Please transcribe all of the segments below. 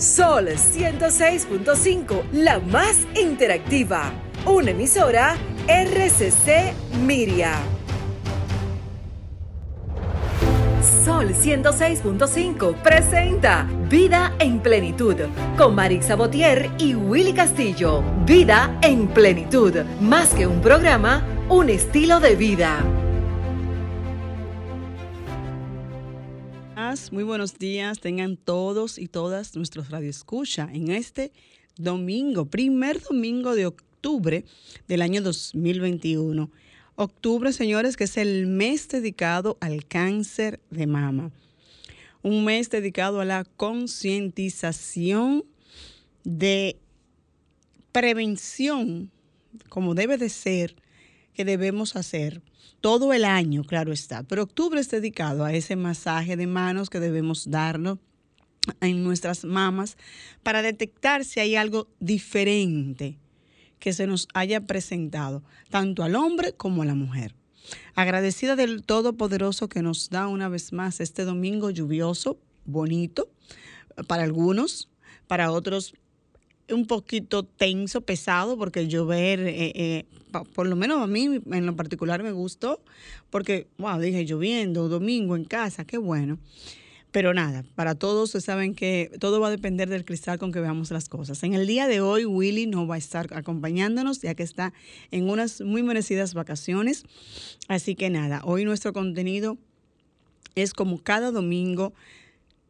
Sol 106.5, la más interactiva. Una emisora RCC Miria. Sol 106.5 presenta Vida en Plenitud con Marix Sabotier y Willy Castillo. Vida en Plenitud, más que un programa, un estilo de vida. Muy buenos días, tengan todos y todas nuestros radioescucha en este domingo, primer domingo de octubre del año 2021. Octubre, señores, que es el mes dedicado al cáncer de mama. Un mes dedicado a la concientización de prevención, como debe de ser, que debemos hacer todo el año, claro está, pero octubre es dedicado a ese masaje de manos que debemos darnos en nuestras mamas para detectar si hay algo diferente que se nos haya presentado, tanto al hombre como a la mujer. Agradecida del Todopoderoso que nos da una vez más este domingo lluvioso, bonito, para algunos, para otros un poquito tenso, pesado, porque llover, eh, eh, por lo menos a mí en lo particular me gustó, porque, wow, dije lloviendo, domingo en casa, qué bueno. Pero nada, para todos se saben que todo va a depender del cristal con que veamos las cosas. En el día de hoy, Willy no va a estar acompañándonos, ya que está en unas muy merecidas vacaciones. Así que nada, hoy nuestro contenido es como cada domingo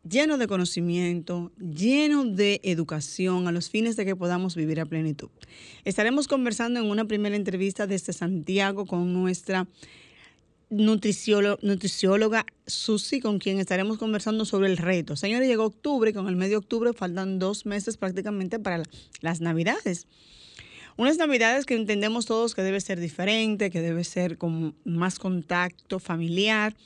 lleno de conocimiento, lleno de educación a los fines de que podamos vivir a plenitud. Estaremos conversando en una primera entrevista desde Santiago con nuestra nutricióloga Susi, con quien estaremos conversando sobre el reto. Señores, llegó octubre, con el medio de octubre faltan dos meses prácticamente para las navidades. Unas navidades que entendemos todos que debe ser diferente, que debe ser con más contacto familiar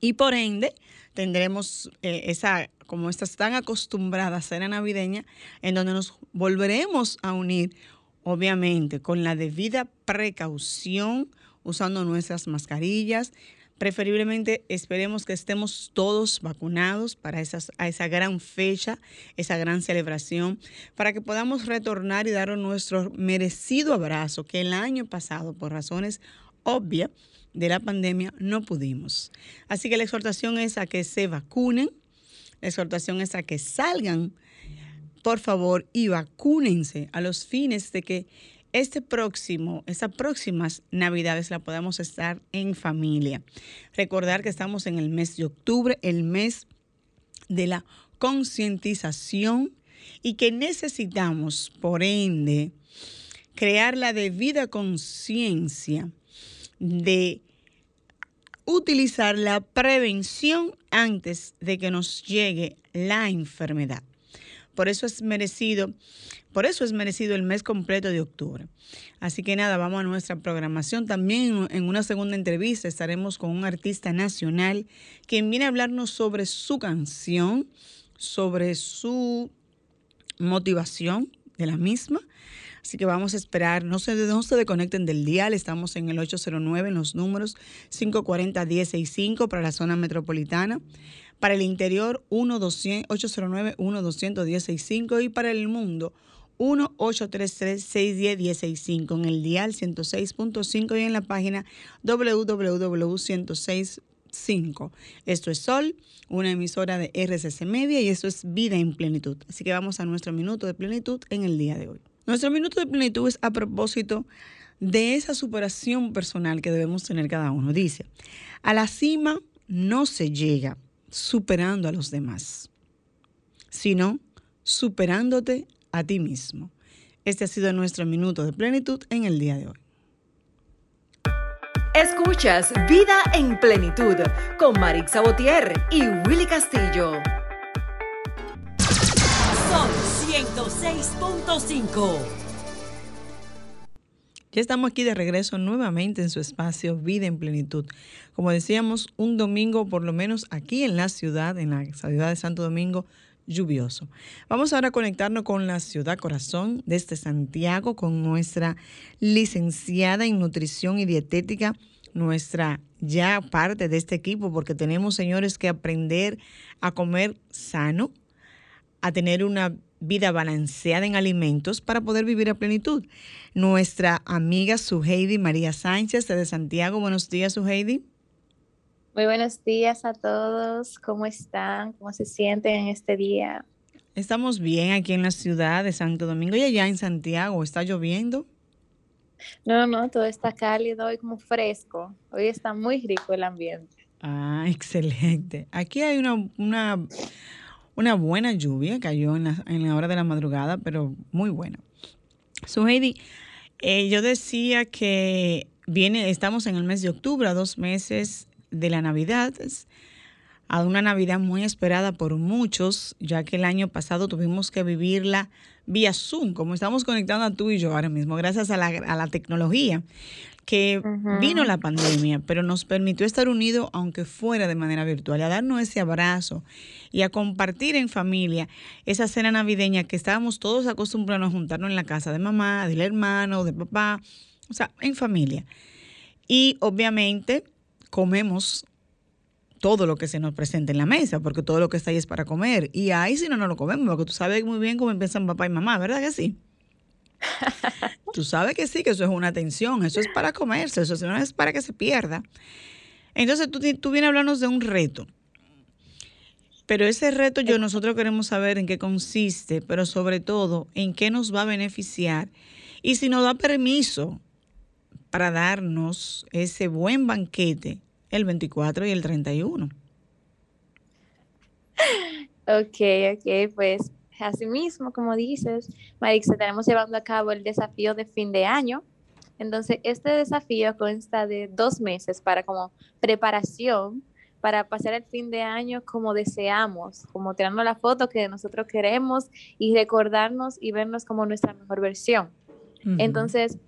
y por ende tendremos eh, esa, como estás tan acostumbrada a cena navideña, en donde nos volveremos a unir, obviamente, con la debida precaución, usando nuestras mascarillas. Preferiblemente esperemos que estemos todos vacunados para esas, a esa gran fecha, esa gran celebración, para que podamos retornar y dar nuestro merecido abrazo que el año pasado, por razones obvias, de la pandemia no pudimos. Así que la exhortación es a que se vacunen, la exhortación es a que salgan, por favor, y vacúnense a los fines de que este próximo, estas próximas navidades la podamos estar en familia. Recordar que estamos en el mes de octubre, el mes de la concientización y que necesitamos, por ende, crear la debida conciencia de utilizar la prevención antes de que nos llegue la enfermedad. Por eso es merecido, por eso es merecido el mes completo de octubre. Así que nada, vamos a nuestra programación. También en una segunda entrevista estaremos con un artista nacional quien viene a hablarnos sobre su canción, sobre su motivación de la misma Así que vamos a esperar, no se, no se desconecten del dial, estamos en el 809 en los números 540-165 para la zona metropolitana. Para el interior, 809-1-210-65 y para el mundo, 1-833-610-165 en el dial 106.5 y en la página www.106.5. Esto es Sol, una emisora de RCC Media y esto es Vida en Plenitud. Así que vamos a nuestro minuto de plenitud en el día de hoy. Nuestro minuto de plenitud es a propósito de esa superación personal que debemos tener cada uno. Dice, a la cima no se llega superando a los demás, sino superándote a ti mismo. Este ha sido nuestro minuto de plenitud en el día de hoy. Escuchas Vida en Plenitud con Marix Sabotier y Willy Castillo. 106.5. Ya estamos aquí de regreso nuevamente en su espacio Vida en Plenitud. Como decíamos, un domingo por lo menos aquí en la ciudad, en la ciudad de Santo Domingo, lluvioso. Vamos ahora a conectarnos con la ciudad corazón desde Santiago con nuestra licenciada en nutrición y dietética, nuestra ya parte de este equipo, porque tenemos, señores, que aprender a comer sano, a tener una vida balanceada en alimentos para poder vivir a plenitud. Nuestra amiga Suheidi María Sánchez de Santiago. Buenos días, Suheidi. Muy buenos días a todos. ¿Cómo están? ¿Cómo se sienten en este día? Estamos bien aquí en la ciudad de Santo Domingo y allá en Santiago. ¿Está lloviendo? No, no, todo está cálido y como fresco. Hoy está muy rico el ambiente. Ah, excelente. Aquí hay una, una una buena lluvia, cayó en la, en la hora de la madrugada, pero muy buena. So, Heidi, eh, yo decía que viene, estamos en el mes de octubre, a dos meses de la Navidad, a una Navidad muy esperada por muchos, ya que el año pasado tuvimos que vivirla vía Zoom, como estamos conectando a tú y yo ahora mismo, gracias a la, a la tecnología que vino la pandemia, pero nos permitió estar unidos aunque fuera de manera virtual, a darnos ese abrazo y a compartir en familia esa cena navideña que estábamos todos acostumbrados a juntarnos en la casa de mamá, del hermano, de papá, o sea, en familia. Y obviamente comemos todo lo que se nos presenta en la mesa, porque todo lo que está ahí es para comer. Y ahí si no, no lo comemos, porque tú sabes muy bien cómo empiezan papá y mamá, ¿verdad que sí? Tú sabes que sí, que eso es una atención, eso es para comerse, eso no es para que se pierda. Entonces tú, tú vienes a hablarnos de un reto. Pero ese reto yo nosotros queremos saber en qué consiste, pero sobre todo en qué nos va a beneficiar y si nos da permiso para darnos ese buen banquete el 24 y el 31. Ok, ok, pues Asimismo, como dices, Marix, estaremos llevando a cabo el desafío de fin de año. Entonces, este desafío consta de dos meses para como preparación para pasar el fin de año como deseamos, como tirando la foto que nosotros queremos y recordarnos y vernos como nuestra mejor versión. Entonces,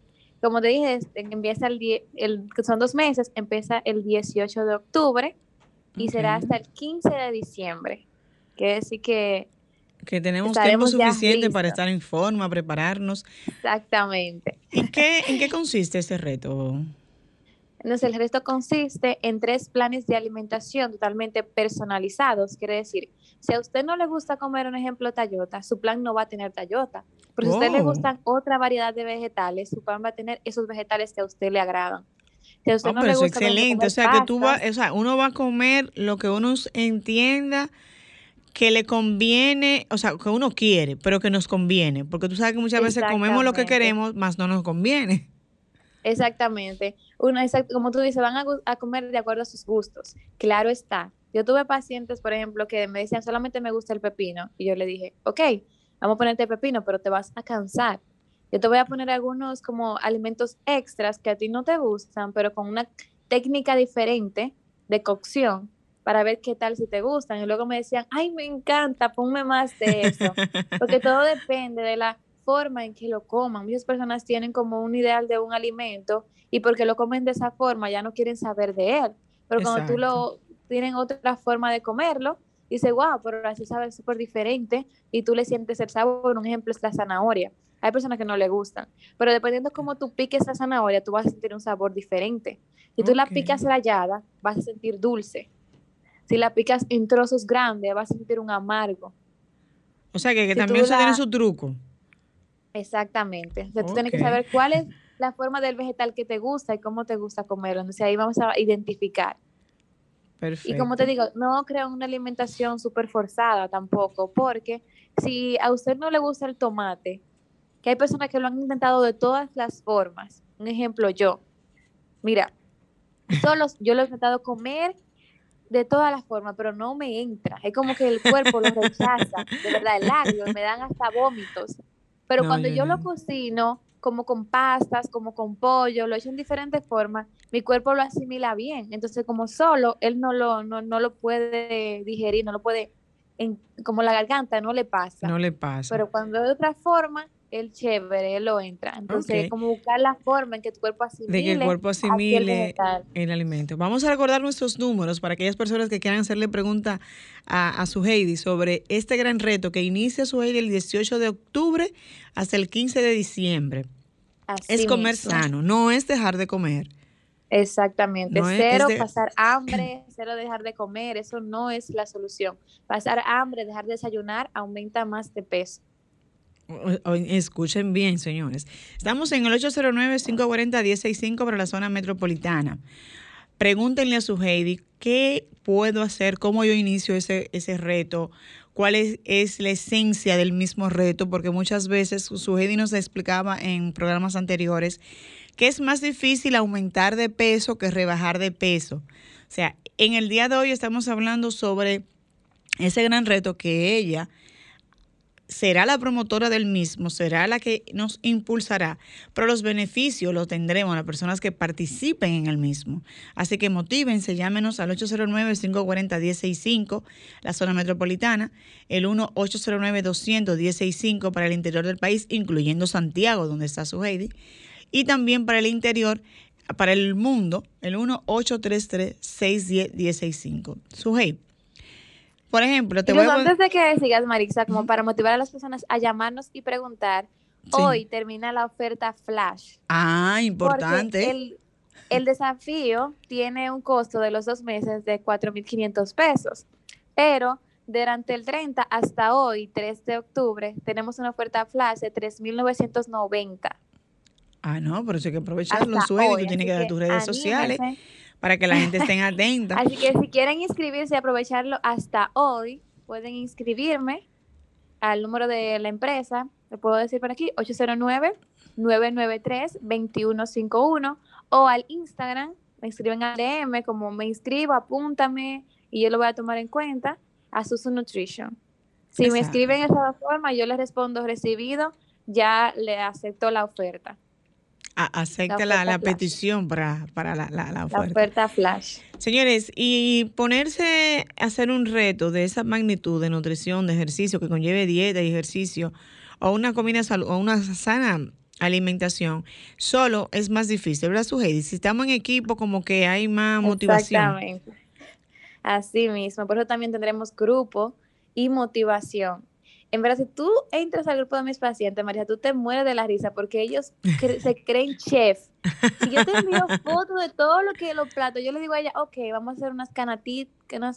como te dije, este, empieza el, el, son dos meses, empieza el 18 de octubre y será hasta el 15 de diciembre. Quiere decir que que tenemos tiempo suficiente para estar en forma, prepararnos. Exactamente. ¿En qué, ¿En qué consiste ese reto? Entonces, el reto consiste en tres planes de alimentación totalmente personalizados. Quiere decir, si a usted no le gusta comer, un ejemplo, tallota, su plan no va a tener tallota. Pero si a usted le gustan otra variedad de vegetales, su plan va a tener esos vegetales que a usted le agradan. Si a usted no, le gusta excelente. o sea, que tú vas, o sea, uno va a comer lo que uno entienda que le conviene, o sea, que uno quiere, pero que nos conviene, porque tú sabes que muchas veces comemos lo que queremos, más no nos conviene. Exactamente. Uno, como tú dices, van a, comer de acuerdo a sus gustos. Claro está. Yo tuve pacientes, por ejemplo, que me decían, solamente me gusta el pepino. Y yo le dije, ok, vamos a ponerte pepino, pero te vas a cansar. Yo te voy a poner algunos como alimentos extras que a ti no te gustan, pero con una técnica diferente de cocción para ver qué tal si te gustan. Y luego me decían, ay, me encanta, ponme más de eso. Porque todo depende de la forma en que lo coman. Muchas personas tienen como un ideal de un alimento y porque lo comen de esa forma ya no quieren saber de él. Pero cuando tú lo tienen otra forma de comerlo, dice, wow, pero así sabe súper diferente y tú le sientes el sabor. Un ejemplo es la zanahoria. Hay personas que no le gustan, pero dependiendo de cómo tú piques la zanahoria, tú vas a sentir un sabor diferente. Si tú la picas rayada, vas a sentir dulce. Si la picas en trozos grandes, vas a sentir un amargo. O sea, que, también eso tiene su truco. Exactamente. O sea, tú tienes que saber cuál es la forma del vegetal que te gusta y cómo te gusta comerlo. Entonces ahí vamos a identificar. Perfecto. Y como te digo, no creo una alimentación súper forzada tampoco, porque si a usted no le gusta el tomate, que hay personas que lo han intentado de todas las formas. Un ejemplo, yo. Mira, solo yo lo he intentado comer de todas las formas, pero no me entra. Es como que el cuerpo lo rechaza, de verdad, el labio, me dan hasta vómitos. Pero cuando yo, lo cocino, como con pastas, como con pollo, lo he hecho en diferentes formas, mi cuerpo lo asimila bien. Entonces, como solo, él no lo, no, no lo puede digerir, no lo puede, en, como la garganta, no le pasa. No le pasa. Pero cuando de otra forma, el chévere, él lo entra. Entonces, como buscar la forma en que tu cuerpo asimile. De que el cuerpo asimile el, alimento. Vamos a recordar nuestros números para aquellas personas que quieran hacerle pregunta a, su Heidi sobre este gran reto que inicia su Heidi el 18 de octubre hasta el 15 de diciembre. es comer sano, no es dejar de comer. Exactamente, cero pasar hambre, cero dejar de comer, eso no es la solución. Pasar hambre, dejar de desayunar, aumenta más de peso. Escuchen bien, señores. Estamos en el 809-540-1065 para la zona metropolitana. Pregúntenle a su Heidi qué puedo hacer, cómo yo inicio ese, ese reto, cuál es, es, la esencia del mismo reto, porque muchas veces su Heidi nos explicaba en programas anteriores que es más difícil aumentar de peso que rebajar de peso. O sea, en el día de hoy estamos hablando sobre ese gran reto que ella será la promotora del mismo, será la que nos impulsará, pero los beneficios los tendremos las personas que participen en el mismo. Así que motívense, llámenos al 809-540-165, la zona metropolitana, el 1-809-200-165 para el interior del país, incluyendo Santiago, donde está su Heidi, y también para el interior, para el mundo, el 1-833-610-165. Su Heidi. Por ejemplo, te voy a... Antes de que sigas, Marisa, como para motivar a las personas a llamarnos y preguntar, hoy termina la oferta Flash. Ah, importante. El, el desafío tiene un costo de los dos meses de 4.500 pesos, pero durante el 30 hasta hoy, 3 de octubre, tenemos una oferta Flash de 3.990. Ah, no, pero eso hay que aprovecharlo, Sueli, tú tienes que dar tus redes sociales para que la gente esté atenta. Así que si quieren inscribirse y aprovecharlo hasta hoy, pueden inscribirme al número de la empresa, lo puedo decir por aquí, 809-993-2151 o al Instagram, me inscriben al DM, como me inscribo, apúntame y yo lo voy a tomar en cuenta, a Susu Nutrition. Si me escriben de esa forma, yo les respondo recibido, ya le acepto la oferta acepta la, petición para, para la, la, oferta. La oferta flash. Señores, y ponerse a hacer un reto de esa magnitud de nutrición, de ejercicio, que conlleve dieta y ejercicio, o una comida o una sana alimentación, solo es más difícil, ¿verdad, Suheidi? Si estamos en equipo, como que hay más motivación. Exactamente. Así mismo, por eso también tendremos grupo y motivación en verdad, si tú entras al grupo de mis pacientes, María, tú te mueres de la risa porque ellos se creen chef. Si yo te envío fotos de todo lo que los platos, yo le digo a ella, ok, vamos a hacer unas,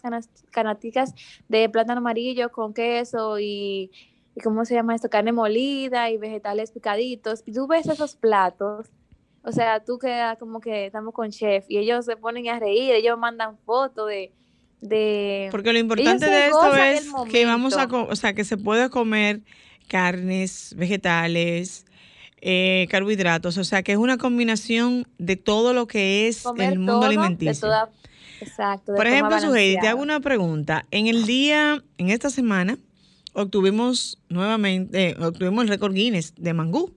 unas canaticas de plátano amarillo con queso y, y, ¿cómo se llama esto? Carne molida y vegetales picaditos. Y tú ves esos platos, o sea, tú quedas como que estamos con chef y ellos se ponen a reír, ellos mandan fotos de porque lo importante de esto es que vamos a, o sea, que se puede comer carnes, vegetales, eh, carbohidratos, o sea, que es una combinación de todo lo que es el mundo alimenticio. exacto. Por ejemplo, Suheidi, te hago una pregunta. En el día, en esta semana, obtuvimos nuevamente, eh, obtuvimos el récord Guinness de mangú.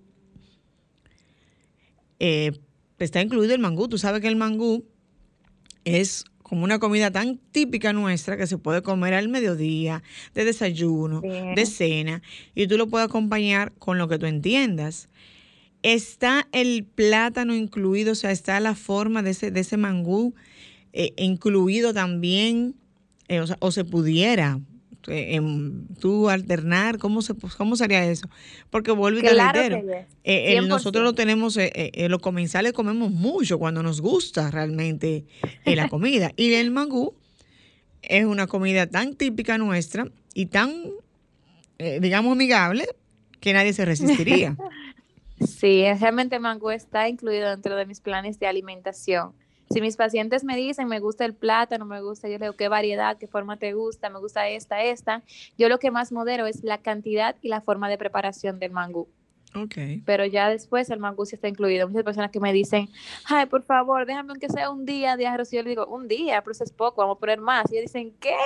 Eh, está incluido el mangú. Tú sabes que el mangú es como una comida tan típica nuestra que se puede comer al mediodía, de desayuno, de cena, y tú lo puedes acompañar con lo que tú entiendas. Está el plátano incluido, o sea, está la forma de ese, de ese mangú eh, incluido también, eh, o, sea, o se pudiera, eh, tú alternar, ¿cómo, se, cómo sería eso? Porque vuelvo y te reitero, eh, nosotros lo tenemos, eh, los comensales comemos mucho cuando nos gusta realmente la comida. y el mangú es una comida tan típica nuestra y tan, digamos, amigable que nadie se resistiría. Sí, realmente el mangú está incluido dentro de mis planes de alimentación. Si mis pacientes me dicen, me gusta el plátano, me gusta, yo le digo, ¿qué variedad, qué forma te gusta? Me gusta esta, esta. Yo lo que más modero es la cantidad y la forma de preparación del mangú. Okay. Pero ya después el mangú sí está incluido. Muchas personas que me dicen, ay, por favor, déjame aunque sea un día de arroz. Y yo le digo, un día, pero eso es poco, vamos a poner más. Y ellos dicen, ¿qué?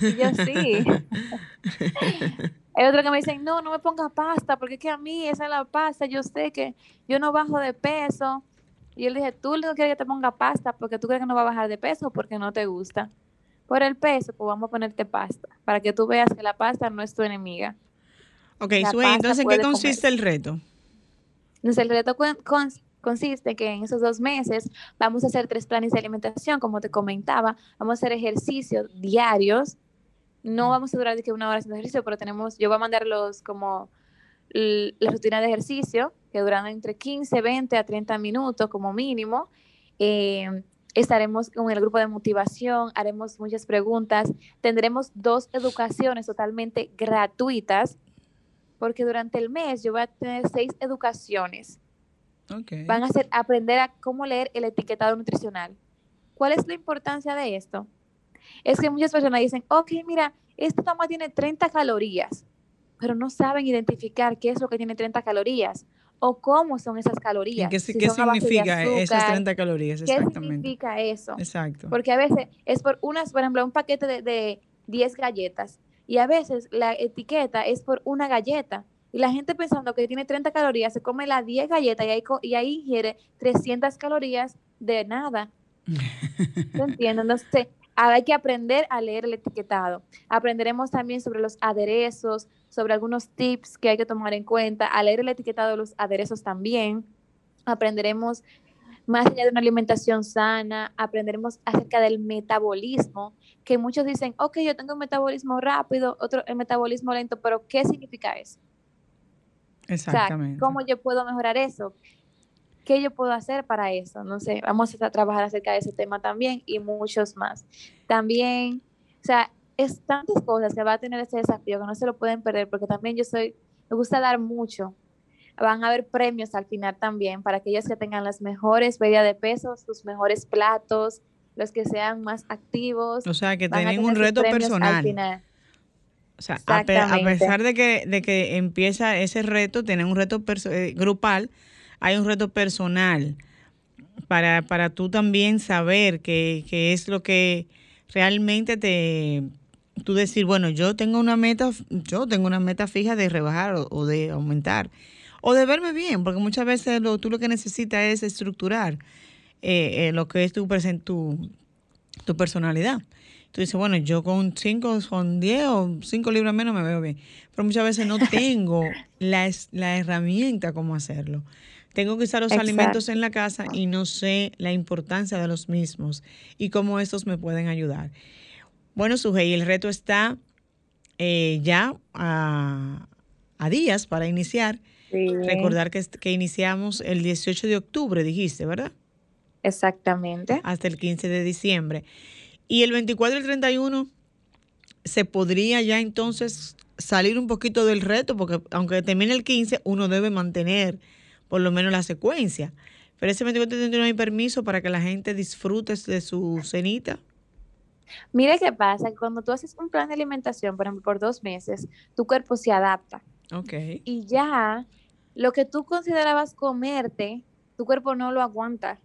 Y yo sí. Hay otro que me dicen, no, no me ponga pasta, porque es que a mí esa es la pasta. Yo sé que yo no bajo de peso. Y yo le dije, tú no quieres que te ponga pasta porque tú crees que no va a bajar de peso o porque no te gusta. Por el peso, pues vamos a ponerte pasta, para que tú veas que la pasta no es tu enemiga. Ok, entonces, ¿en qué consiste el reto? Entonces, el reto consiste que en esos dos meses vamos a hacer tres planes de alimentación, como te comentaba, vamos a hacer ejercicios diarios. No vamos a durar de que una hora haciendo ejercicio, pero tenemos, yo voy a mandarlos como la rutina de ejercicio, que duran entre 15, 20 a 30 minutos como mínimo, Eh, estaremos con el grupo de motivación, haremos muchas preguntas, tendremos dos educaciones totalmente gratuitas, porque durante el mes yo voy a tener seis educaciones. Van a hacer aprender a cómo leer el etiquetado nutricional. ¿Cuál es la importancia de esto? Es que muchas personas dicen, ok, mira, esta toma tiene 30 calorías, pero no saben identificar qué es lo que tiene 30 calorías o cómo son esas calorías. ¿Qué, significa esas 30 calorías? ¿Qué significa eso? Exacto. Porque a veces es por unas, por ejemplo, un paquete de, de 10 galletas y a veces la etiqueta es por una galleta. Y la gente pensando que tiene 30 calorías, se come las 10 galletas y ahí, y ahí ingiere 300 calorías de nada. ¿Se entiende? Entonces, hay que aprender a leer el etiquetado. Aprenderemos también sobre los aderezos, sobre algunos tips que hay que tomar en cuenta, a leer el etiquetado de los aderezos también. Aprenderemos más allá de una alimentación sana, aprenderemos acerca del metabolismo, que muchos dicen, ok, yo tengo un metabolismo rápido, otro el metabolismo lento, pero ¿qué significa eso? Exactamente. ¿Cómo yo puedo mejorar eso? ¿Qué yo puedo hacer para eso? No sé, vamos a trabajar acerca de ese tema también y muchos más. También, o sea, es tantas cosas que va a tener este desafío que no se lo pueden perder porque también yo soy, me gusta dar mucho. Van a haber premios al final también para aquellos que tengan las mejores medidas de pesos, sus mejores platos, los que sean más activos. O sea, que tienen un reto personal. O sea, a, pesar de que, de que empieza ese reto, tienen un reto eh, grupal, hay un reto personal para, para tú también saber qué, qué es lo que realmente te, tú decir, bueno, yo tengo una meta, yo tengo una meta fija de rebajar o, de aumentar, o de verme bien, porque muchas veces lo, tú lo que necesitas es estructurar eh, eh, lo que es tu, tu, tu personalidad. Tú dices, bueno, yo con 5, con 10 o 5 libras menos me veo bien. Pero muchas veces no tengo la, la herramienta cómo hacerlo. Tengo que usar los alimentos en la casa y no sé la importancia de los mismos y cómo estos me pueden ayudar. Bueno, Sujei, el reto está eh, ya a, días para iniciar. Recordar que, que iniciamos el 18 de octubre, dijiste, ¿verdad? Exactamente. Hasta el 15 de diciembre. Y el 24 y el 31 se podría ya entonces salir un poquito del reto, porque aunque termine el 15, uno debe mantener por lo menos la secuencia. Pero ese 24 y 31 hay permiso para que la gente disfrute de su cenita. Mire qué pasa, cuando tú haces un plan de alimentación, por ejemplo, por dos meses, tu cuerpo se adapta. Ok. Y ya lo que tú considerabas comerte, tu cuerpo no lo aguanta.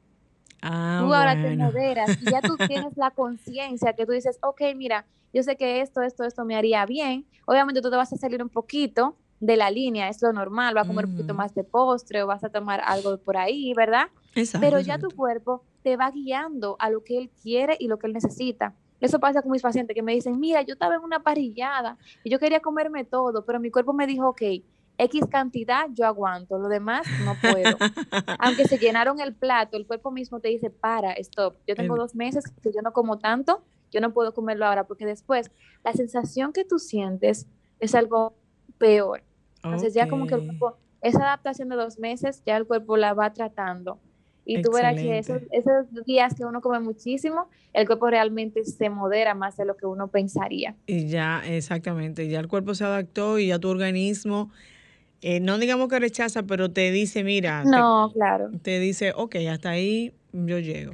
Ah, tú ahora te moderas y ya tú tienes la conciencia que tú dices, ok, mira, yo sé que esto, esto, esto me haría bien. Obviamente tú te vas a salir un poquito de la línea, es lo normal, va a comer un poquito más de postre o vas a tomar algo por ahí, ¿verdad? Exacto, Pero ya tu cuerpo te va guiando a lo que él quiere y lo que él necesita. Eso pasa con mis pacientes que me dicen, mira, yo estaba en una parrillada y yo quería comerme todo, pero mi cuerpo me dijo, ok, X cantidad yo aguanto, lo demás no puedo. Aunque se llenaron el plato, el cuerpo mismo te dice, para, stop, yo tengo dos meses que yo no como tanto, yo no puedo comerlo ahora, porque después la sensación que tú sientes es algo peor. Entonces ya como que el cuerpo, esa adaptación de dos meses, ya el cuerpo la va tratando. Y tú verás que esos, esos, días que uno come muchísimo, el cuerpo realmente se modera más de lo que uno pensaría. Y ya, exactamente, ya el cuerpo se adaptó y ya tu organismo, eh, no digamos que rechaza, pero te dice, mira. No, te, claro. Te dice, ok, hasta ahí yo llego.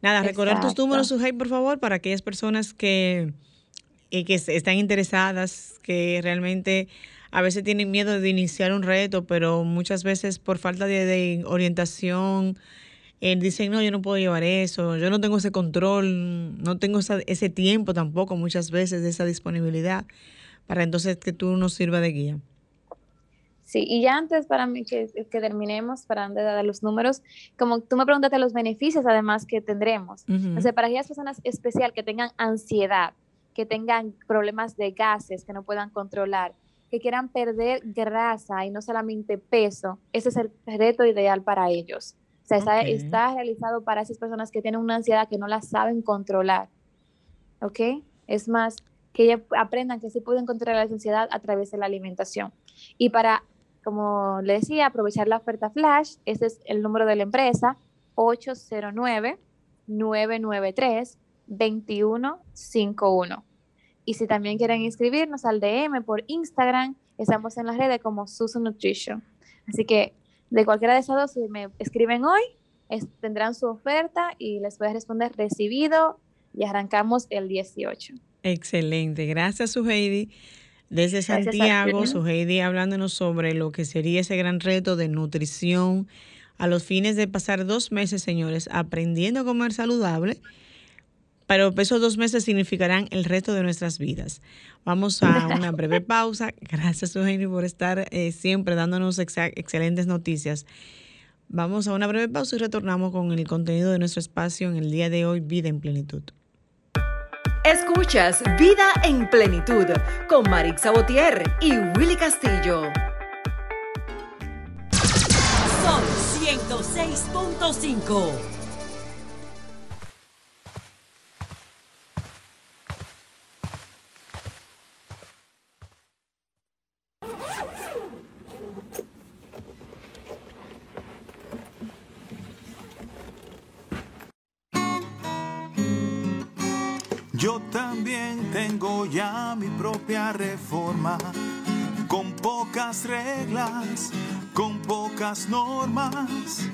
Nada, recordar tus números, Sujei, por favor, para aquellas personas que, eh, que están interesadas, que realmente a veces tienen miedo de iniciar un reto, pero muchas veces por falta de orientación eh, dicen, no, yo no puedo llevar eso, yo no tengo ese control, no tengo ese tiempo tampoco muchas veces de esa disponibilidad para entonces que tú nos sirva de guía. Sí, y ya antes para mí que, que terminemos, para antes de dar los números, como tú me preguntaste los beneficios además que tendremos. O sea, para aquellas personas especial que tengan ansiedad, que tengan problemas de gases, que no puedan controlar, que quieran perder grasa y no solamente peso, ese es el reto ideal para ellos. O sea, está, realizado para esas personas que tienen una ansiedad que no la saben controlar. ¿Ok? Es más, que ellas aprendan que sí pueden controlar la ansiedad a través de la alimentación. Y para, como le decía, aprovechar la oferta flash, ese es el número de la empresa, 809-993-2151. Y si también quieren inscribirnos al DM por Instagram, estamos en las redes como Susan Nutrition. Así que de cualquiera de esas dos, si me escriben hoy, tendrán su oferta y les voy a responder recibido y arrancamos el 18. Excelente, gracias Suheidi. Desde Santiago, Suheidi hablándonos sobre lo que sería ese gran reto de nutrición a los fines de pasar dos meses, señores, aprendiendo a comer saludable, pero esos dos meses significarán el resto de nuestras vidas. Vamos a una breve pausa. Gracias, Suheidi, por estar eh, siempre dándonos excelentes noticias. Vamos a una breve pausa y retornamos con el contenido de nuestro espacio en el día de hoy, Vida en Plenitud. Escuchas Vida en Plenitud con Marix Sabotier y Willy Castillo. Son 106.5. Yo también tengo ya mi propia reforma, con pocas reglas, con pocas normas.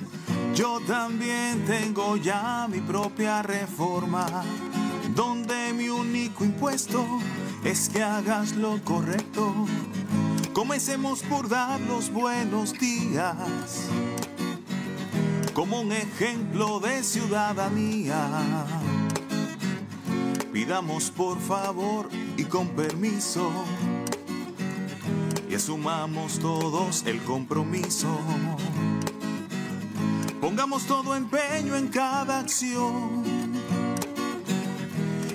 Yo también tengo ya mi propia reforma, donde mi único impuesto es que hagas lo correcto. Comencemos por dar los buenos días, como un ejemplo de ciudadanía Pidamos por favor y con permiso y asumamos todos el compromiso. Pongamos todo empeño en cada acción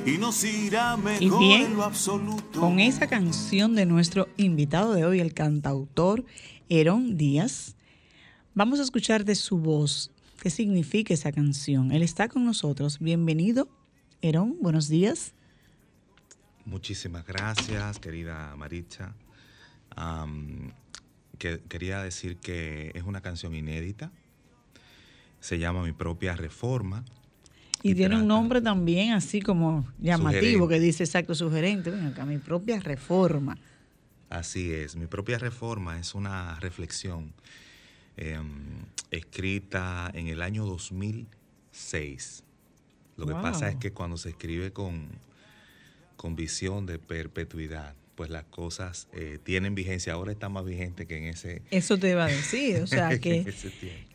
y nos irá mejor en lo absoluto. Con esa canción de nuestro invitado de hoy, el cantautor Herón Díaz, vamos a escuchar de su voz qué significa esa canción. Él está con nosotros. Bienvenido Herón, buenos días. Muchísimas gracias, querida Maricha. que, quería decir que es una canción inédita. Se llama Mi propia reforma. Y, tiene un nombre también así como llamativo que dice exacto sugerente. Ven acá, mi propia reforma. Así es, mi propia reforma es una reflexión em, escrita en el año 2006 lo que pasa es que cuando se escribe con, con visión de perpetuidad, pues las cosas eh, tienen vigencia. Ahora está más vigente que en ese. Eso te iba a decir. O sea, que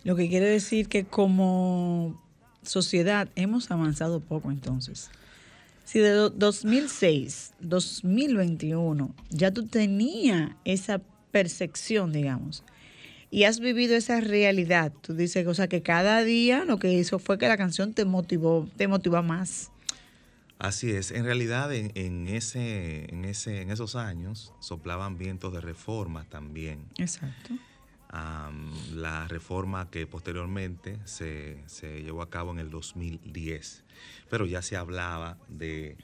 lo que quiere decir que como sociedad hemos avanzado poco entonces. Si de 2006, 2021, ya tú tenías esa percepción, digamos, y has vivido esa realidad. Tú dices, o sea, que cada día lo que hizo fue que la canción te motivó, te motiva más. Así es, en realidad en, ese, en, ese, en esos años soplaban vientos de reforma también. Exacto. la reforma que posteriormente se, llevó a cabo en el 2010, pero ya se hablaba de,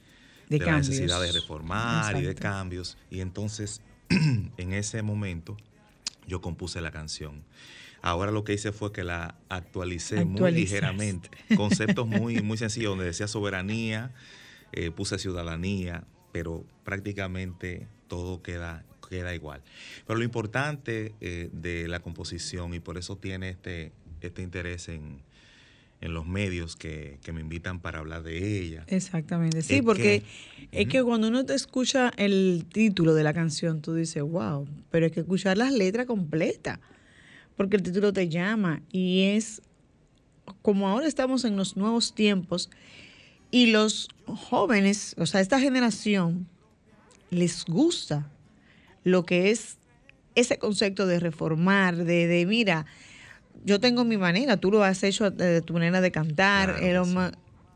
la necesidad de reformar y de cambios, y entonces en ese momento yo compuse la canción. Ahora lo que hice fue que la actualicé muy ligeramente. Conceptos muy, muy sencillos, donde decía soberanía, eh, puse ciudadanía, pero prácticamente todo queda, queda igual. Pero lo importante eh, de la composición, y por eso tiene este, este interés en, los medios que, me invitan para hablar de ella. Exactamente, sí, porque es que cuando uno te escucha el título de la canción, tú dices, wow, pero hay que escuchar las letras completas, porque el título te llama y es como ahora estamos en los nuevos tiempos y los jóvenes, o sea, esta generación, les gusta lo que es ese concepto de reformar, de, de mira, yo tengo mi manera, tú lo has hecho de tu manera de cantar.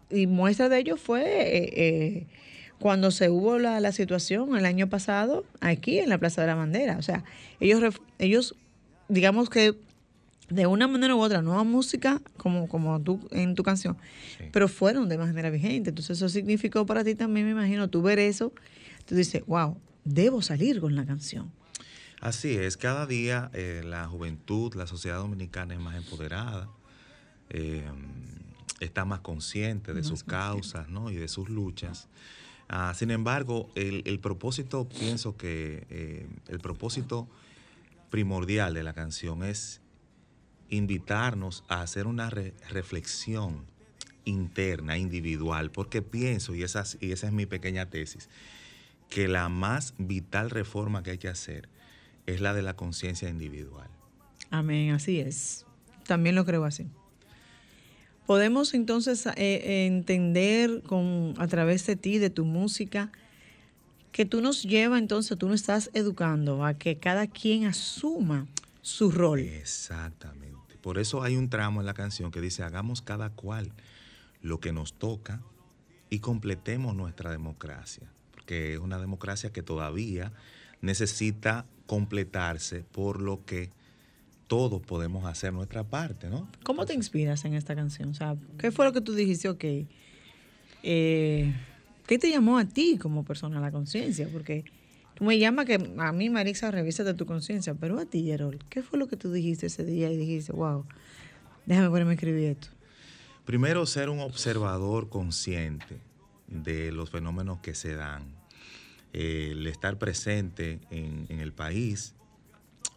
Y muestra de ello fue eh, eh, cuando se hubo la, situación el año pasado aquí en la Plaza de la Bandera. O sea, ellos, ellos digamos que de una manera u otra, nueva música, como, como tú en tu canción, pero fueron de manera vigente. Entonces eso significó para ti también, me imagino, tú ver eso, tú dices, wow, debo salir con la canción. Así es, cada día eh, la juventud, la sociedad dominicana es más empoderada. eh, está más consciente de sus causas ¿no? y de sus luchas. Ah, sin embargo, el, propósito, pienso que eh, el propósito primordial de la canción es invitarnos a hacer una reflexión interna, individual, porque pienso, y esa, y esa es mi pequeña tesis, que la más vital reforma que hay que hacer es la de la conciencia individual. Amén, así es. También lo creo así. Podemos entonces eh, entender con, a través de ti, de tu música, que tú nos lleva entonces, tú nos estás educando a que cada quien asuma su rol. Exactamente. Por eso hay un tramo en la canción que dice, hagamos cada cual lo que nos toca y completemos nuestra democracia, porque es una democracia que todavía necesita completarse por lo que todos podemos hacer nuestra parte, ¿no? ¿Cómo te inspiras en esta canción? O sea, ¿qué fue lo que tú dijiste, ok? Eh, ¿Qué te llamó a ti como persona la conciencia? Porque tú me llamas que a mí, Marisa, revisa de tu conciencia, pero a ti, Erol, ¿qué fue lo que tú dijiste ese día y dijiste, wow, déjame ponerme a escribir esto? Primero, ser un observador consciente de los fenómenos que se dan. El estar presente en, el país,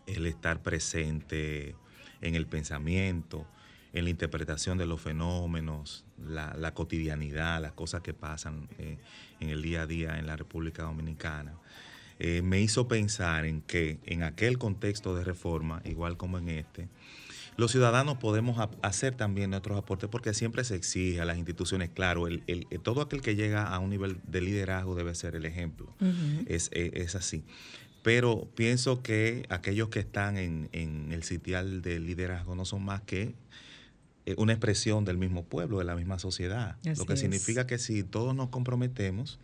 el estar presente en el pensamiento, en la interpretación de los fenómenos, la, cotidianidad, las cosas que pasan eh, en el día a día en la República Dominicana, eh, me hizo pensar en que en aquel contexto de reforma, igual como en este, los ciudadanos podemos hacer también nuestros aportes porque siempre se exige a las instituciones, claro, el, todo aquel que llega a un nivel de liderazgo debe ser el ejemplo, es, es así pero pienso que aquellos que están en, el sitial del liderazgo no son más que eh, una expresión del mismo pueblo, de la misma sociedad. lo que significa que si todos nos comprometemos,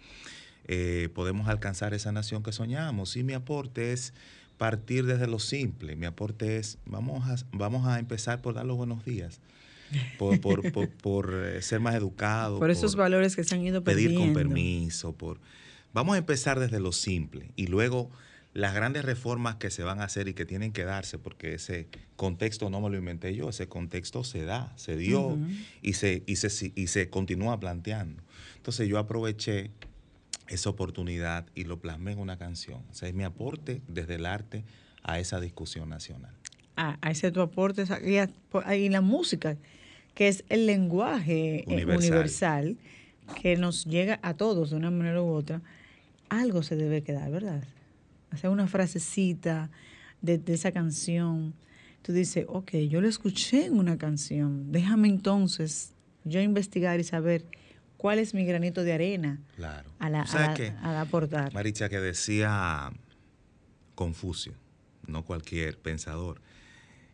eh, podemos alcanzar esa nación que soñamos. Y mi aporte es partir desde lo simple. Mi aporte es, vamos a, vamos a empezar por dar los buenos días. Por, por, eh, ser más educado. Por esos valores que se han ido perdiendo. Pedir con permiso. Por, vamos a empezar desde lo simple y luego las grandes reformas que se van a hacer y que tienen que darse, porque ese contexto no me lo inventé yo, ese contexto se da, se dio y, se, y, se, y se continúa planteando. Entonces yo aproveché esa oportunidad y lo plasmé en una canción. O sea, es mi aporte desde el arte a esa discusión nacional. Ah, a ese tu aporte y, la música, que es el lenguaje eh, universal que nos llega a todos de una manera u otra, algo se debe quedar, ¿verdad? hacer una frasecita de, esa canción, tú dices, ok, yo lo escuché en una canción, déjame entonces yo investigar y saber cuál es mi granito de arena claro. a, la, a, aportar. Maricha, que decía Confucio, no cualquier pensador,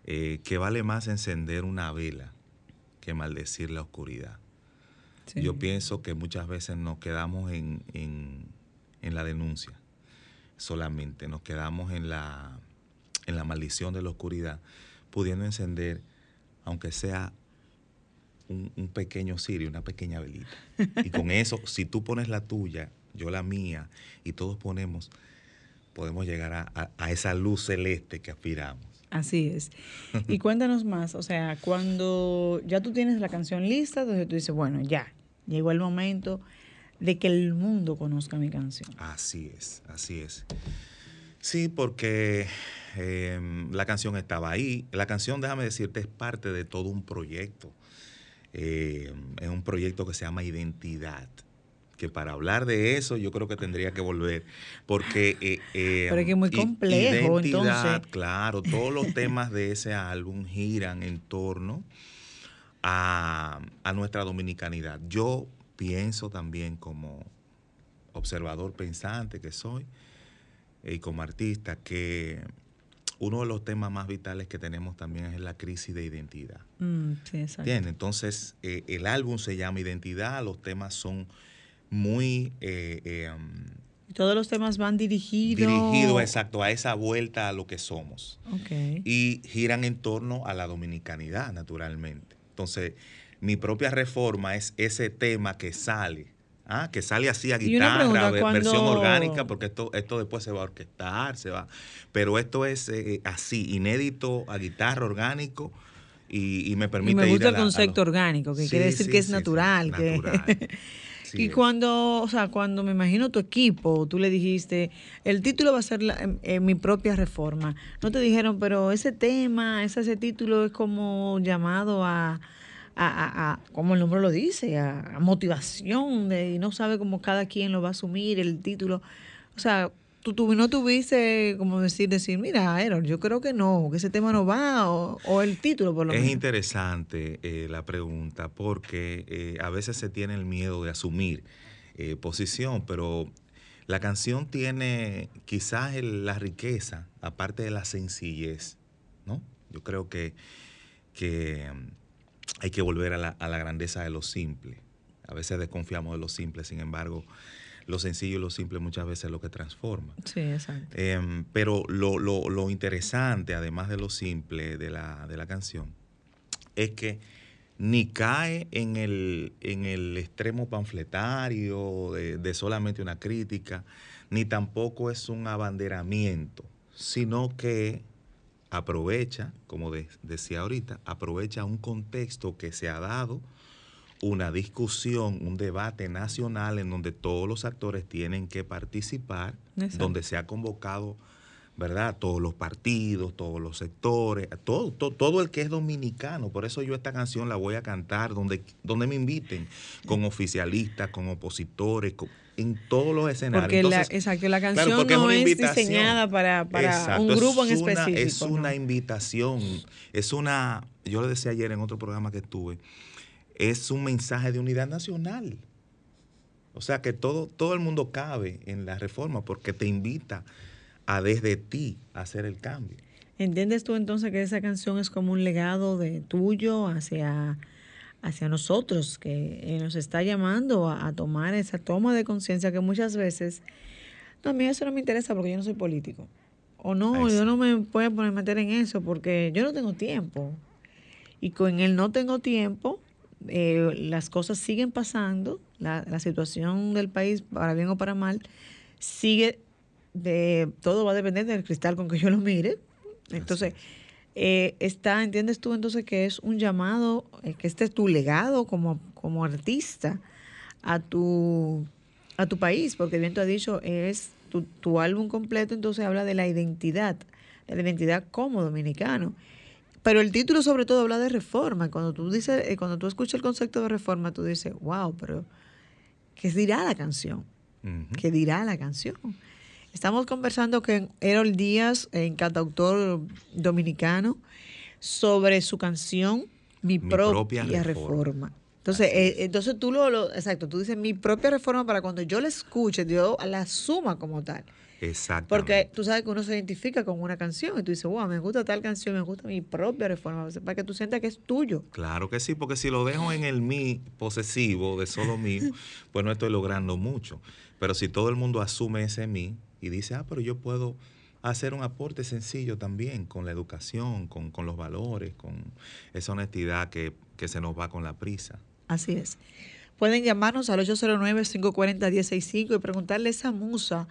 eh, que vale más encender una vela que maldecir la oscuridad. Yo pienso que muchas veces nos quedamos en, en la denuncia solamente, nos quedamos en la, en la maldición de la oscuridad, pudiendo encender, aunque sea un, pequeño cirio, una pequeña velita. Y con eso, si tú pones la tuya, yo la mía, y todos ponemos, podemos llegar a, a, esa luz celeste que aspiramos. Así es. Y cuéntanos más, o sea, cuando ya tú tienes la canción lista, entonces tú dices, bueno, ya, llegó el momento de que el mundo conozca mi canción. Así es, así es. Sí, porque em, la canción estaba ahí. La canción, déjame decirte, es parte de todo un proyecto. Em, es un proyecto que se llama Identidad. Que para hablar de eso yo creo que tendría que volver. Porque. Eh, Pero es que es muy complejo, identidad, Claro, todos los temas de ese álbum giran en torno a, a nuestra dominicanidad. Yo pienso también como observador pensante que soy y como artista que uno de los temas más vitales que tenemos también es la crisis de identidad. Mm, sí, Entonces, eh, el álbum se llama Identidad, los temas son muy... Eh, eh, todos los temas van dirigidos. Dirigidos, exacto, a esa vuelta a lo que somos. Okay. Y giran en torno a la dominicanidad, naturalmente. Entonces, mi propia reforma es ese tema que sale. ¿Ah? que sale así a guitarra, versión orgánica, porque esto, esto después se va a orquestar, se va. Pero esto es eh, así, inédito a guitarra orgánico y, me permite. Y me gusta el concepto orgánico, que quiere decir que es natural. que... y cuando, o sea, cuando me imagino tu equipo, tú le dijiste, el título va a ser mi propia reforma. No te dijeron, pero ese tema, ese, ese título es como llamado a, a, a, como el nombre lo dice, a, motivación, de, y no sabe cómo cada quien lo va a asumir, el título. O sea, tú, no tuviste como decir, decir, mira, Aaron, yo creo que no, que ese tema no va, o, el título por lo es menos. Es interesante eh, la pregunta, porque eh, a veces se tiene el miedo de asumir eh, posición, pero la canción tiene quizás la riqueza, aparte de la sencillez, ¿no? Yo creo que, que hay que volver a la, a la grandeza de lo simple. A veces desconfiamos de lo simple, sin embargo, lo sencillo y lo simple muchas veces es lo que transforma. Sí, exacto. Em, pero lo, lo, lo, interesante, además de lo simple de la, de la canción, es que ni cae en el, en el extremo panfletario de, solamente una crítica, ni tampoco es un abanderamiento, sino que aprovecha, como decía ahorita, aprovecha un contexto que se ha dado una discusión, un debate nacional en donde todos los actores tienen que participar, donde se ha convocado, ¿verdad? Todos los partidos, todos los sectores, todo, todo, el que es dominicano. Por eso yo esta canción la voy a cantar donde, donde me inviten, con oficialistas, con opositores, en todos los escenarios. Porque la, exacto, la canción no es, diseñada para, un grupo en específico. Es una invitación, es una, yo le decía ayer en otro programa que estuve, es un mensaje de unidad nacional. O sea que todo, todo el mundo cabe en la reforma porque te invita a desde ti hacer el cambio. ¿Entiendes tú entonces que esa canción es como un legado de tuyo hacia, hacia nosotros, que nos está llamando a, tomar esa toma de conciencia que muchas veces, no, a mí eso no me interesa porque yo no soy político. O no, yo no me puedo poner meter en eso porque yo no tengo tiempo. Y con el no tengo tiempo, eh, las cosas siguen pasando, la, la, situación del país, para bien o para mal, sigue de, todo va a depender del cristal con que yo lo mire. Entonces, eh, está, ¿entiendes tú entonces que es un llamado, eh, que este es tu legado como, como artista a tu, a tu país? Porque bien tú has dicho, es tu, tu álbum completo, entonces habla de la identidad, de la identidad como dominicano. Pero el título sobre todo habla de reforma. Cuando tú dices, eh, cuando tú escuchas el concepto de reforma, tú dices, wow, pero ¿qué dirá la canción? ¿Qué dirá la canción? Estamos conversando con Erol Díaz, en cantautor dominicano, sobre su canción Mi, propia, reforma. Entonces, eh, entonces tú lo, lo, exacto, tú dices mi propia reforma para cuando yo la escuche, yo la suma como tal. Exacto. Porque tú sabes que uno se identifica con una canción y tú dices, wow, me gusta tal canción, me gusta mi propia reforma, para que tú sientas que es tuyo. Claro que sí, porque si lo dejo en el mí posesivo, de solo mío, pues no estoy logrando mucho. Pero si todo el mundo asume ese mí y dice, ah, pero yo puedo hacer un aporte sencillo también con la educación, con, los valores, con esa honestidad que, que se nos va con la prisa. Así es. Pueden llamarnos al 809-540-165 y preguntarle a esa musa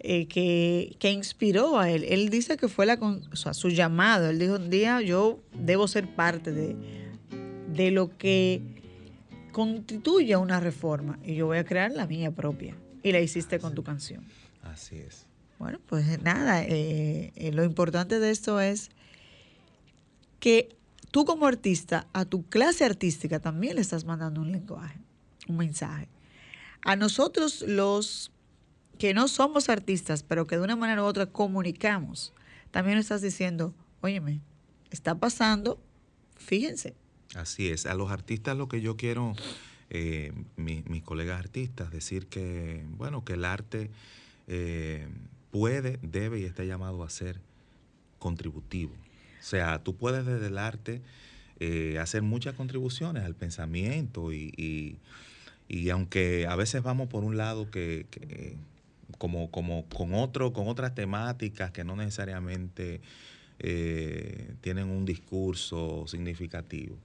eh, que, que, inspiró a él. Él dice que fue la, sea, su llamado. Él dijo un día, yo debo ser parte de, de lo que constituye una reforma y yo voy a crear la mía propia. Y la hiciste con tu canción. Así es. Bueno, pues nada, eh, eh, lo importante de esto es que tú como artista, a tu clase artística también le estás mandando un lenguaje, un mensaje. A nosotros los que no somos artistas, pero que de una manera u otra comunicamos, también estás diciendo, óyeme, está pasando, fíjense. Así es, a los artistas lo que yo quiero, eh, mis colegas artistas, decir que, bueno, que el arte eh, puede, debe y está llamado a ser contributivo. O sea, tú puedes desde el arte eh, hacer muchas contribuciones al pensamiento y, y, aunque a veces vamos por un lado que como, como con otro, con otras temáticas que no necesariamente eh, tienen un discurso significativo.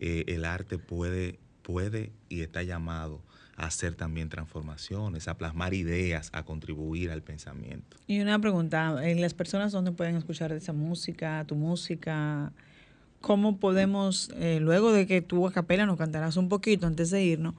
El arte puede, puede y está llamado a hacer también transformaciones, a plasmar ideas, a contribuir al pensamiento. Y una pregunta, ¿en las personas dónde pueden escuchar esa música, tu música? cómo podemos, eh, luego de que tú a capela nos cantarás un poquito antes de irnos,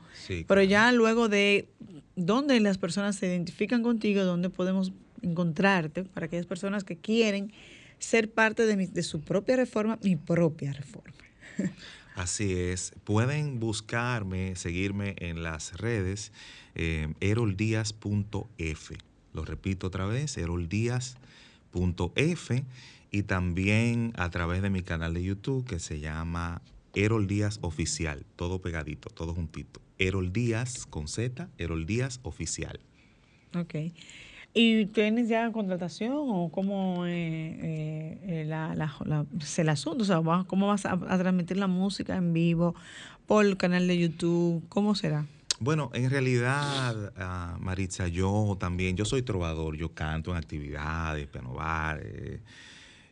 pero ya luego de dónde las personas se identifican contigo, dónde podemos encontrarte para aquellas personas que quieren ser parte de, de su propia reforma, mi propia reforma. Así es. Pueden buscarme, seguirme en las redes, eh, eroldías.f. Lo repito otra vez, eroldías.f y también a través de mi canal de YouTube que se llama Erol Díaz Oficial, todo pegadito, todo juntito. Erol Díaz con Z, Erol Díaz Oficial. Ok. ¿Y tienes ya contratación o cómo eh, eh, eh la, la, el asunto? O sea, ¿cómo vas a, transmitir la música en vivo por el canal de YouTube? ¿Cómo será? Bueno, en realidad, ah, Maritza, yo también, yo soy trovador, yo canto en actividades, penovar,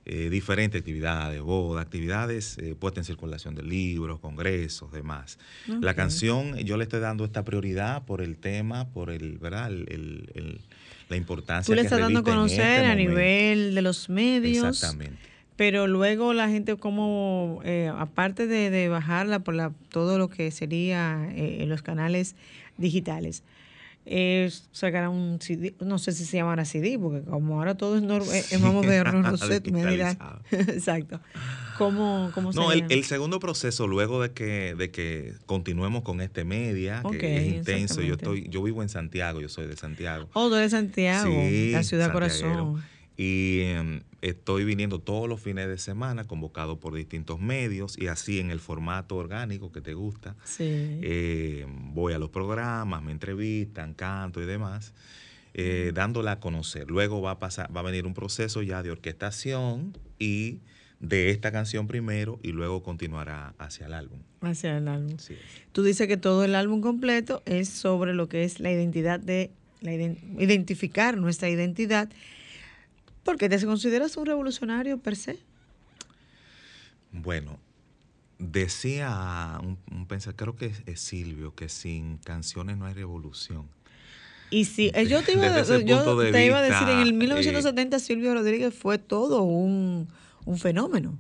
eh, diferentes actividades, bodas, actividades, eh, puesta en circulación de libros, congresos, demás. La canción, yo le estoy dando esta prioridad por el tema, por el, ¿verdad? El, la importancia Tú le estás dando a conocer este a nivel de los medios. Exactamente. Pero luego la gente como, eh, aparte de, bajarla por la, todo lo que sería eh, los canales digitales, eh, sacará un CD, no sé si se llamará CD, porque como ahora todo es, sí, es moderno, no sé, me dirá. Exacto. ¿Cómo, cómo no, el, el, segundo proceso, luego de que, de que continuemos con este media, que es intenso, yo estoy, yo vivo en Santiago, yo soy de Santiago. Oh, de Santiago, la ciudad corazón. Y em, estoy viniendo todos los fines de semana, convocado por distintos medios y así en el formato orgánico que te gusta. Sí. Eh, voy a los programas, me entrevistan, canto y demás, eh, dándola a conocer. Luego va a, pasar, va a venir un proceso ya de orquestación y de esta canción primero y luego continuará hacia el álbum. Hacia el álbum. Sí. Tú dices que todo el álbum completo es sobre lo que es la identidad de, la identificar nuestra identidad ¿Por qué te consideras un revolucionario per se? Bueno, decía un, pensador, creo que es, Silvio, que sin canciones no hay revolución. Y si eh, yo te iba, a decir, en el 1970 eh, Silvio Rodríguez fue todo un, fenómeno,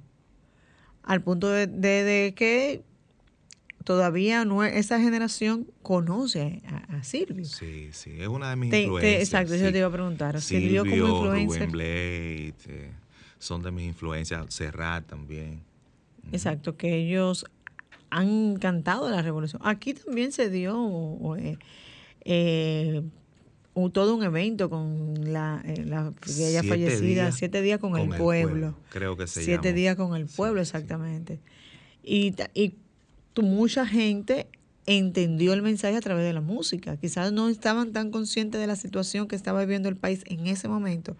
al punto de, que todavía no esa generación conoce a, Silvio. Sí, sí, es una de mis influencias. exacto, yo te iba a preguntar. Silvio, como influencia. Rubén Blade, eh, son de mis influencias. Serrat también. Exacto, que ellos han cantado la revolución. Aquí también se dio eh, eh, todo un evento con la, la ella fallecida, siete días con, el, pueblo. Creo que se Siete días con el pueblo, exactamente. Y, y mucha gente entendió el mensaje a través de la música. Quizás no estaban tan conscientes de la situación que estaba viviendo el país en ese momento,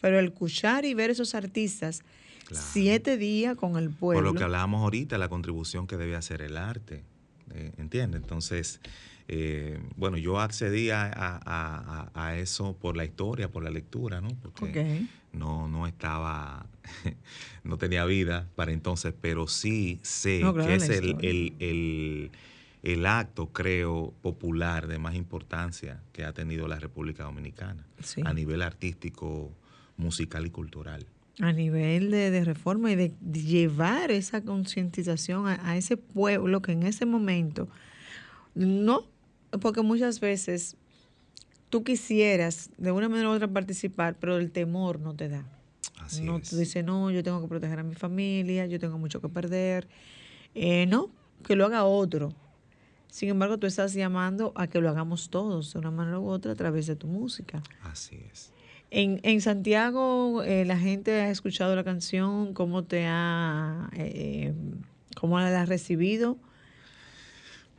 pero el escuchar y ver esos artistas siete días con el pueblo. Por lo que hablábamos ahorita, la contribución que debe hacer el arte, eh, ¿entiendes? Entonces, eh, bueno, yo accedí a, eso por la historia, por la lectura, ¿no? Porque no, no estaba, no tenía vida para entonces, pero sí sé que es el, el, acto, creo, popular de más importancia que ha tenido la República Dominicana a nivel artístico, musical y cultural. A nivel de, reforma y de llevar esa concientización a ese pueblo que en ese momento no porque muchas veces tú quisieras de una manera u otra participar, pero el temor no te da. Así no, es. Tú dices, no, yo tengo que proteger a mi familia, yo tengo mucho que perder. Eh, no, que lo haga otro. Sin embargo, tú estás llamando a que lo hagamos todos de una manera u otra a través de tu música. Así es. En, en Santiago, eh, la gente ha escuchado la canción, cómo te ha, eh, cómo la has recibido.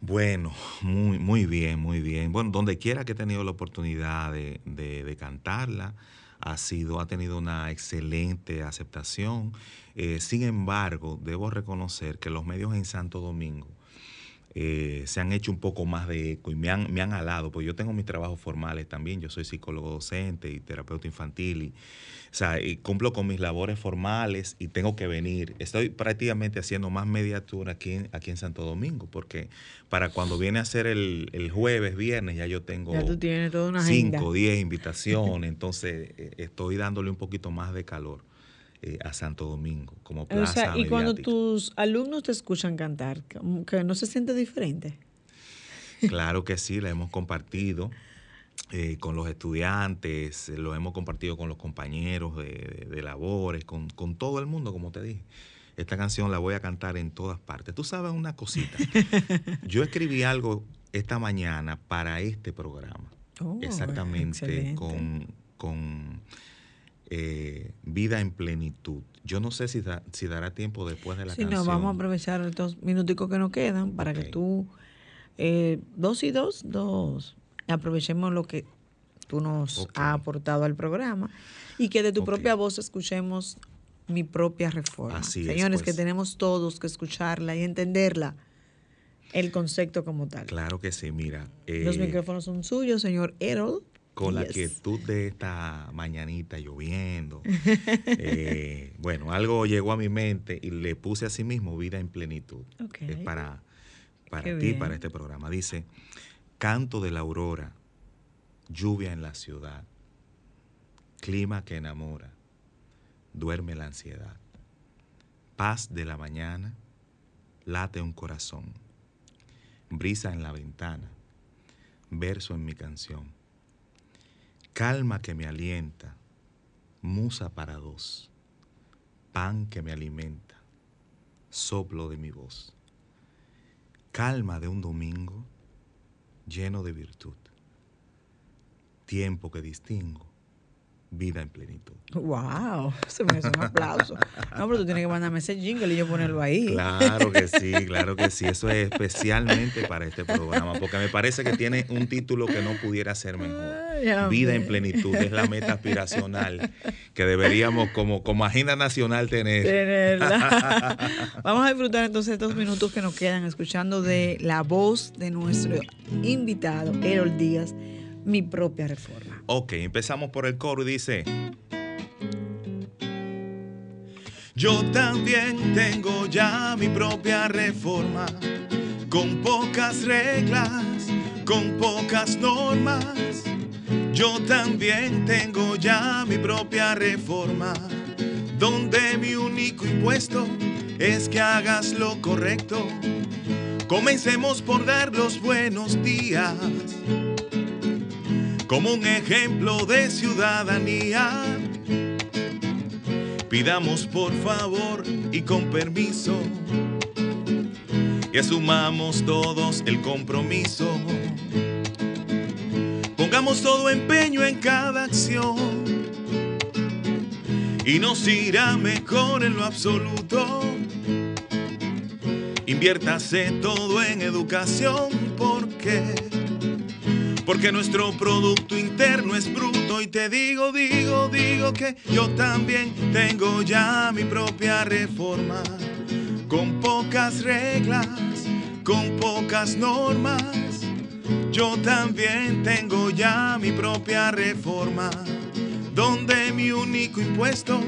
Bueno, muy, muy bien, muy bien. Bueno, donde quiera que he tenido la oportunidad de, de, cantarla, ha, sido, ha tenido una excelente aceptación. Eh, sin embargo, debo reconocer que los medios en Santo Domingo eh, se han hecho un poco más de eco y me han, me han alado, porque yo tengo mis trabajos formales también, yo soy psicólogo docente y terapeuta infantil, y, o sea, y cumplo con mis labores formales y tengo que venir. Estoy prácticamente haciendo más mediatura aquí en, aquí en Santo Domingo, porque para cuando viene a ser el, el jueves, viernes, ya yo tengo 5, 10 invitaciones, entonces eh, estoy dándole un poquito más de calor. Eh, a Santo Domingo como plaza. y cuando tus alumnos te escuchan cantar, que no se siente diferente. Claro que sí, la hemos compartido. Eh, con los estudiantes, lo hemos compartido con los compañeros de, labores, con, con, todo el mundo, como te dije. Esta canción la voy a cantar en todas partes. Tú sabes una cosita. Yo escribí algo esta mañana para este programa. Oh, exactamente con, con eh, Vida en Plenitud. Yo no sé si, si dará tiempo después de la canción. Si no, vamos a aprovechar estos minuticos que nos quedan para que tú, eh, dos y dos, dos, aprovechemos lo que tú nos has aportado al programa y que de tu propia voz escuchemos mi propia reforma. Señores, que pues. tenemos todos que escucharla y entenderla, el concepto como tal. Claro que sí, mira. Los eh, micrófonos son suyos, señor Errol. Con la quietud de esta mañanita lloviendo. Eh, bueno, algo llegó a mi mente y le puse a sí mismo vida en plenitud. Es para, para ti, para este programa. Dice, canto de la aurora, lluvia en la ciudad, clima que enamora duerme la ansiedad. Paz de la mañana, late un corazón. Brisa en la ventana, verso en mi canción. Calma que me alienta, musa para dos. Pan que me alimenta, soplo de mi voz. Calma de un domingo lleno de virtud. Tiempo que distingo vida en plenitud. ¡Wow! Se me hace un aplauso. No, pero tú tienes que mandarme ese jingle y yo ponerlo ahí. Claro que sí, claro que sí. Eso es especialmente para este programa, porque me parece que tiene un título que no pudiera ser mejor. vida en plenitud es la meta aspiracional que deberíamos como, como agenda nacional tener. Tenerla. Vamos a disfrutar entonces estos minutos que nos quedan escuchando de la voz de nuestro invitado, Erol Díaz, mi propia reforma. Ok, empezamos por el coro y dice... Yo también tengo ya mi propia reforma, con pocas reglas, con pocas normas. Yo también tengo ya mi propia reforma, donde mi único impuesto es que hagas lo correcto. Comencemos por dar los buenos días como un ejemplo de ciudadanía. Pidamos por favor y con permiso y asumamos todos el compromiso. Pongamos todo empeño en cada acción y nos irá mejor en lo absoluto. Inviértase todo en educación porque porque nuestro producto interno es bruto y te digo, digo, digo que yo también tengo ya mi propia reforma, con pocas reglas, con pocas normas. Yo también tengo ya mi propia reforma, donde mi único impuesto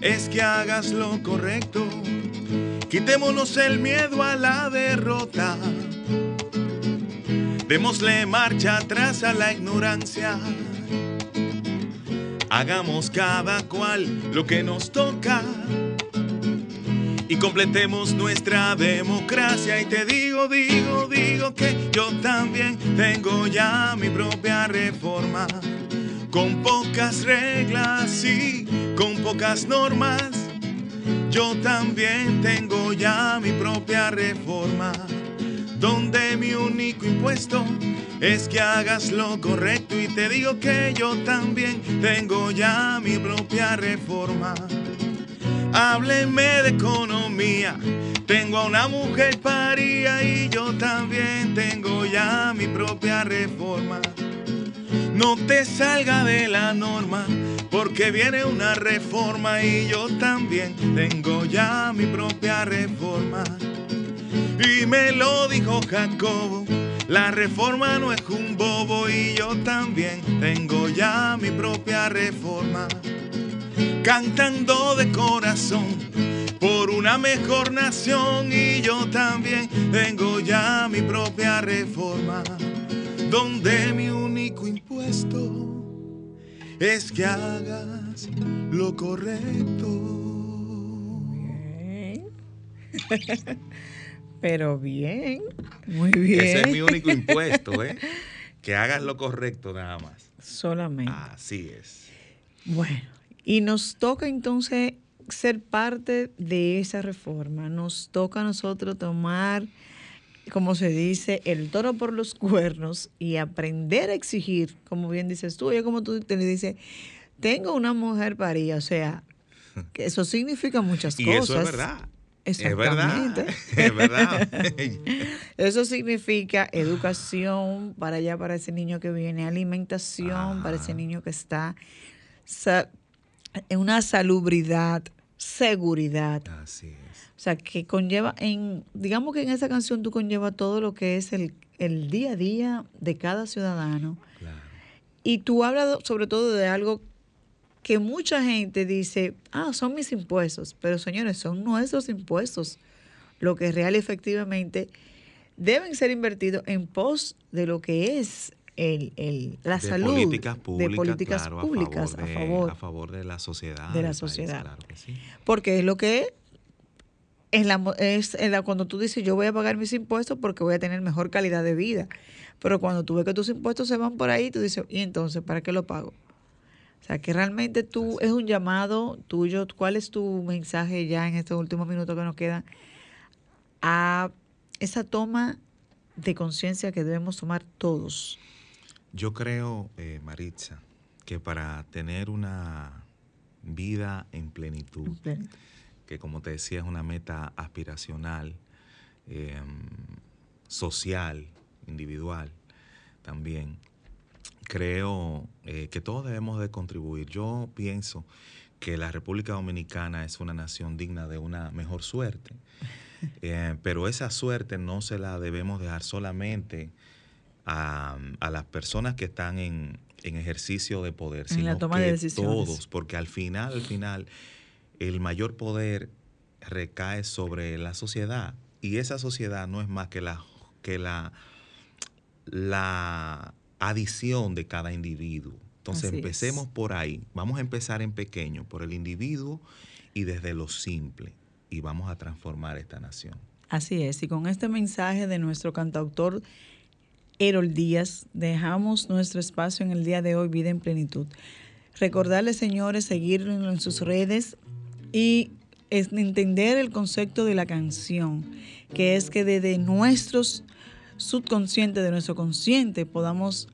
es que hagas lo correcto. Quitémonos el miedo a la derrota Démosle marcha atrás a la ignorancia. Hagamos cada cual lo que nos toca y completemos nuestra democracia. Y te digo, digo, digo que yo también tengo ya mi propia reforma. Con pocas reglas y con pocas normas. Yo también tengo ya mi propia reforma donde mi único impuesto es que hagas lo correcto y te digo que yo también tengo ya mi propia reforma. Hábleme de economía, tengo a una mujer paría y yo también tengo ya mi propia reforma. No te salga de la norma, porque viene una reforma y yo también tengo ya mi propia reforma. Y me lo dijo Jacobo, la reforma no es un bobo y yo también tengo ya mi propia reforma. Cantando de corazón por una mejor nación y yo también tengo ya mi propia reforma. Donde mi único impuesto es que hagas lo correcto. Pero bien, muy bien. Ese es mi único impuesto, ¿eh? Que hagan lo correcto nada más. Solamente. Así es. Bueno, y nos toca entonces ser parte de esa reforma. Nos toca a nosotros tomar, como se dice, el toro por los cuernos y aprender a exigir, como bien dices tú, ya como tú te le dices, tengo una mujer paría, o sea, que eso significa muchas cosas. Y eso es verdad. Exactamente. Es verdad. Eso significa educación para allá, para ese niño que viene, alimentación para ese niño que está en una salubridad, seguridad. Así es. O sea, que conlleva, en, digamos que en esa canción tú conlleva todo lo que es el, el día a día de cada ciudadano. Claro. Y tú hablas sobre todo de algo que mucha gente dice, ah, son mis impuestos, pero señores, son nuestros impuestos, lo que real efectivamente deben ser invertidos en pos de lo que es el, el, la de salud políticas públicas, de políticas públicas a, favor de, a, favor, de la sociedad. De la sociedad. claro que sí. Porque es lo que es, la, es la, cuando tú dices yo voy a pagar mis impuestos porque voy a tener mejor calidad de vida. Pero cuando tú ves que tus impuestos se van por ahí, tú dices, ¿y entonces para qué lo pago? O sea, que realmente tú es un llamado tuyo. ¿Cuál es tu mensaje ya en estos últimos minutos que nos quedan a esa toma de conciencia que debemos tomar todos? Yo creo, eh, Maritza, que para tener una vida en plenitud, que como te decía es una meta aspiracional, em, social, individual también, creo eh, que todos debemos de contribuir. Yo pienso que la República Dominicana es una nación digna de una mejor suerte, eh, pero esa suerte no se la debemos dejar solamente a, las personas que están en, ejercicio de poder, sino la toma que de decisiones. todos, porque al final, al final, el mayor poder recae sobre la sociedad y esa sociedad no es más que la que la la adición de cada individuo. Entonces empecemos por ahí. Vamos a empezar en pequeño, por el individuo y desde lo simple. Y vamos a transformar esta nación. Así es. Y con este mensaje de nuestro cantautor Erol Díaz, dejamos nuestro espacio en el día de hoy, Vida en Plenitud. Recordarles, señores, seguirlo en sus redes y entender el concepto de la canción, que es que desde nuestros subconsciente, de nuestro consciente, podamos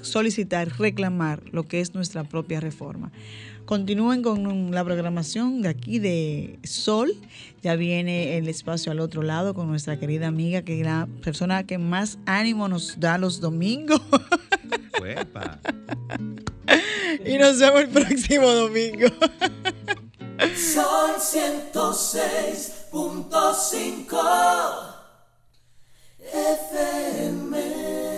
solicitar, reclamar lo que es nuestra propia reforma. Continúen con la programación de aquí de Sol. Ya viene el espacio al otro lado con nuestra querida amiga, que es la persona que más ánimo nos da los domingos. y nos vemos el próximo domingo. Sol 106.5 FM.